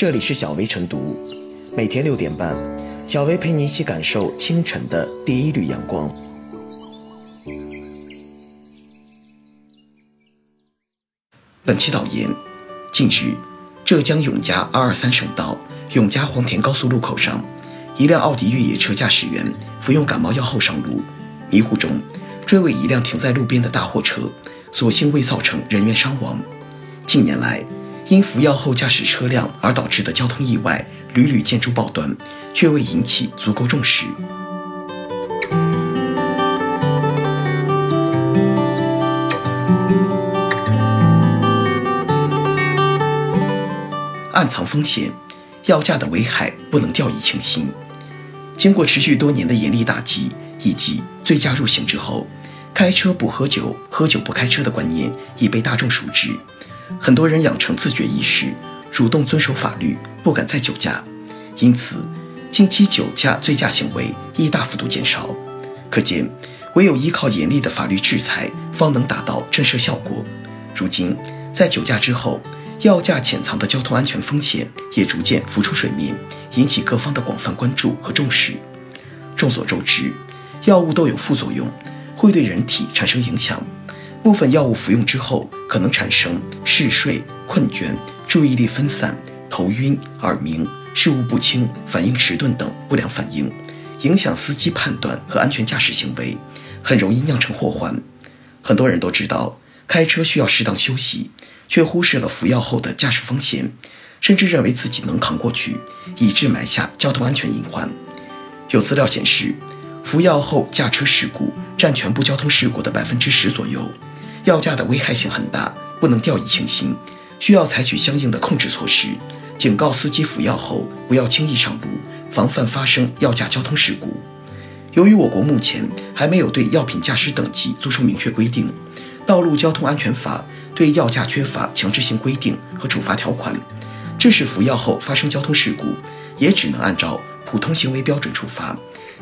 这里是小薇晨读，每天六点半，小薇陪你一起感受清晨的第一缕阳光。本期导言：近日，浙江永嘉二二三省道永嘉黄田高速路口上，一辆奥迪越野车驾驶员服用感冒药后上路，迷糊中追尾一辆停在路边的大货车，所幸未造成人员伤亡。近年来，因服药后驾驶车辆而导致的交通意外屡屡见诸报端，却未引起足够重视。暗藏风险，药驾的危害不能掉以轻心。经过持续多年的严厉打击以及醉驾入刑之后，开车不喝酒、喝酒不开车的观念已被大众熟知。很多人养成自觉意识，主动遵守法律，不敢再酒驾，因此近期酒驾、醉驾行为亦大幅度减少。可见，唯有依靠严厉的法律制裁，方能达到震慑效果。如今，在酒驾之后，药驾潜藏的交通安全风险也逐渐浮出水面，引起各方的广泛关注和重视。众所周知，药物都有副作用，会对人体产生影响。部分药物服用之后，可能产生嗜睡、困倦、注意力分散、头晕、耳鸣、事物不清、反应迟钝等不良反应，影响司机判断和安全驾驶行为，很容易酿成祸患。很多人都知道开车需要适当休息，却忽视了服药后的驾驶风险，甚至认为自己能扛过去，以致埋下交通安全隐患。有资料显示，服药后驾车事故占全部交通事故的百分之十左右。药驾的危害性很大，不能掉以轻心，需要采取相应的控制措施，警告司机服药后不要轻易上路，防范发生药驾交通事故。由于我国目前还没有对药品驾驶等级作出明确规定，《道路交通安全法》对药驾缺乏强制性规定和处罚条款，致使服药后发生交通事故，也只能按照普通行为标准处罚，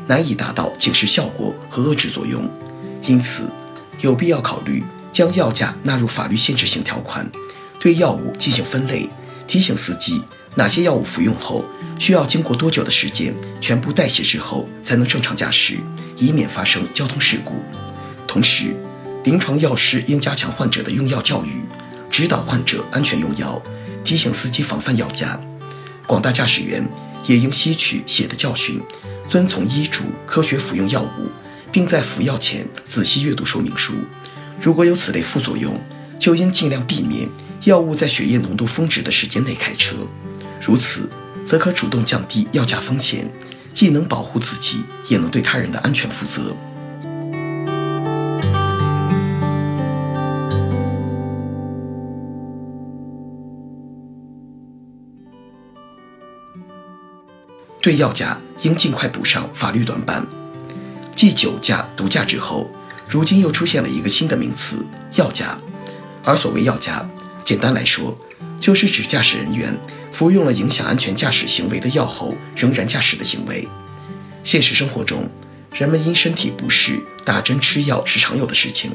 难以达到警示效果和遏制作用。因此，有必要考虑。将药价纳入法律限制性条款，对药物进行分类，提醒司机哪些药物服用后需要经过多久的时间全部代谢之后才能正常驾驶，以免发生交通事故。同时，临床药师应加强患者的用药教育，指导患者安全用药，提醒司机防范药驾。广大驾驶员也应吸取血的教训，遵从医嘱，科学服用药物，并在服药前仔细阅读说明书。如果有此类副作用，就应尽量避免药物在血液浓度峰值的时间内开车。如此，则可主动降低药驾风险，既能保护自己，也能对他人的安全负责。对药驾，应尽快补上法律短板。继酒驾、毒驾之后。如今又出现了一个新的名词“药驾”，而所谓药驾，简单来说，就是指驾驶人员服用了影响安全驾驶行为的药后仍然驾驶的行为。现实生活中，人们因身体不适打针吃药是常有的事情，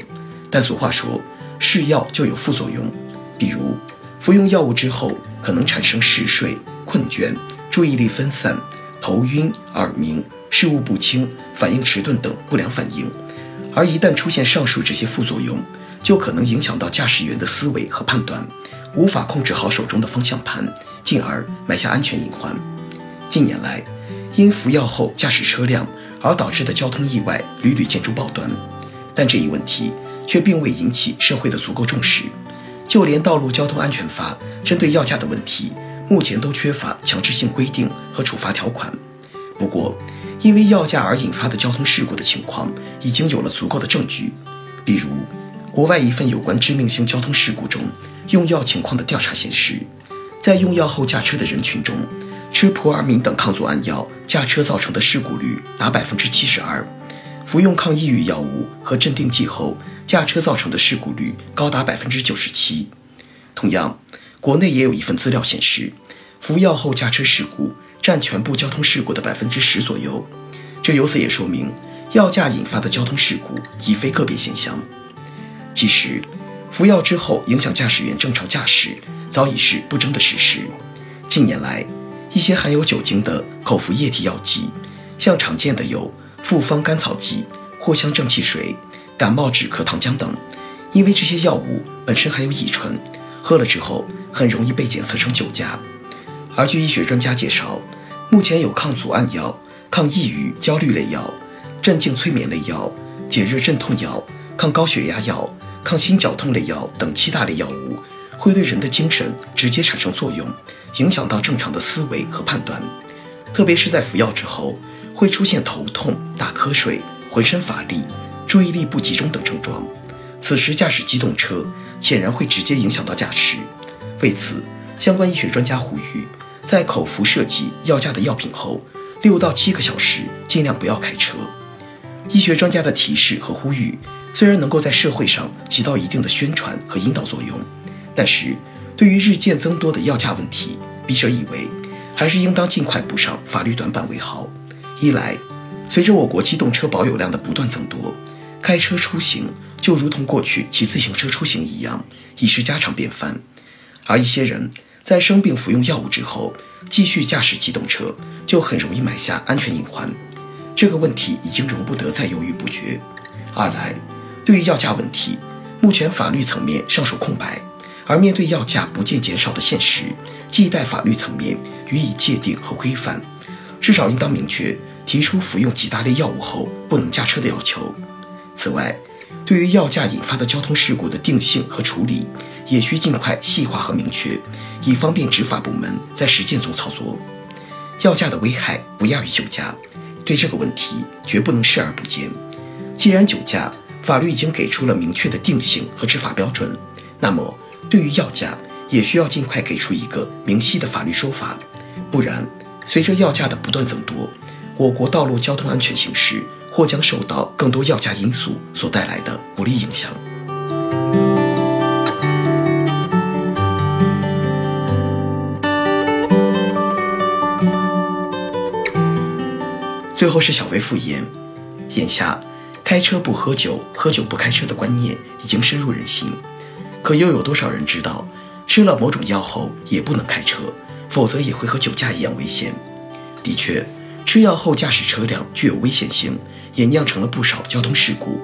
但俗话说“是药就有副作用”，比如服用药物之后可能产生嗜睡、困倦、注意力分散、头晕、耳鸣、事物不清、反应迟钝等不良反应。而一旦出现上述这些副作用，就可能影响到驾驶员的思维和判断，无法控制好手中的方向盘，进而埋下安全隐患。近年来，因服药后驾驶车辆而导致的交通意外屡屡见诸报端，但这一问题却并未引起社会的足够重视。就连《道路交通安全法》针对药驾的问题，目前都缺乏强制性规定和处罚条款。不过，因为药驾而引发的交通事故的情况，已经有了足够的证据。比如，国外一份有关致命性交通事故中用药情况的调查显示，在用药后驾车的人群中，吃普尔敏等抗组胺药驾车造成的事故率达百分之七十二；服用抗抑郁药物和镇定剂后驾车造成的事故率高达百分之九十七。同样，国内也有一份资料显示，服药后驾车事故。占全部交通事故的百分之十左右，这由此也说明，药驾引发的交通事故已非个别现象。其实，服药之后影响驾驶员正常驾驶早已是不争的事实。近年来，一些含有酒精的口服液体药剂，像常见的有复方甘草剂、藿香正气水、感冒止咳糖浆等，因为这些药物本身含有乙醇，喝了之后很容易被检测成酒驾。而据医学专家介绍，目前有抗组胺药、抗抑郁、焦虑类药、镇静催眠类药、解热镇痛药、抗高血压药、抗心绞痛类药等七大类药物，会对人的精神直接产生作用，影响到正常的思维和判断。特别是在服药之后，会出现头痛、打瞌睡、浑身乏力、注意力不集中等症状。此时驾驶机动车，显然会直接影响到驾驶。为此，相关医学专家呼吁。在口服涉及药价的药品后，六到七个小时尽量不要开车。医学专家的提示和呼吁虽然能够在社会上起到一定的宣传和引导作用，但是对于日渐增多的药价问题，笔者以为还是应当尽快补上法律短板为好。一来，随着我国机动车保有量的不断增多，开车出行就如同过去骑自行车出行一样，已是家常便饭，而一些人。在生病服用药物之后，继续驾驶机动车，就很容易埋下安全隐患。这个问题已经容不得再犹豫不决。二来，对于药价问题，目前法律层面尚属空白，而面对药价不见减少的现实，亟待法律层面予以界定和规范。至少应当明确提出服用几大类药物后不能驾车的要求。此外，对于药价引发的交通事故的定性和处理，也需尽快细化和明确，以方便执法部门在实践中操作。药价的危害不亚于酒驾，对这个问题绝不能视而不见。既然酒驾法律已经给出了明确的定性和执法标准，那么对于药价也需要尽快给出一个明晰的法律说法，不然随着药价的不断增多，我国道路交通安全形势。或将受到更多药价因素所带来的不利影响。最后是小薇复言，眼下开车不喝酒，喝酒不开车的观念已经深入人心，可又有多少人知道，吃了某种药后也不能开车，否则也会和酒驾一样危险？的确。吃药后驾驶车辆具有危险性，也酿成了不少交通事故。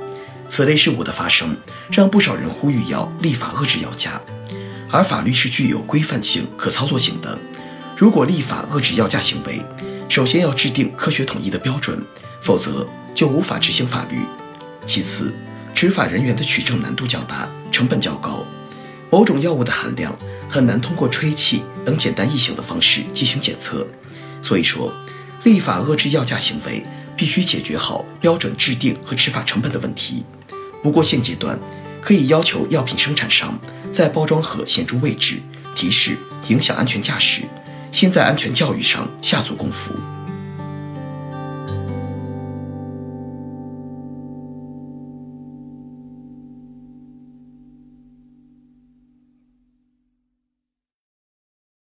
此类事故的发生，让不少人呼吁要立法遏制药驾。而法律是具有规范性、可操作性的。如果立法遏制药驾行为，首先要制定科学统一的标准，否则就无法执行法律。其次，执法人员的取证难度较大，成本较高。某种药物的含量很难通过吹气等简单易行的方式进行检测，所以说。立法遏制药价行为，必须解决好标准制定和执法成本的问题。不过现阶段，可以要求药品生产商在包装盒显著位置提示影响安全驾驶，先在安全教育上下足功夫。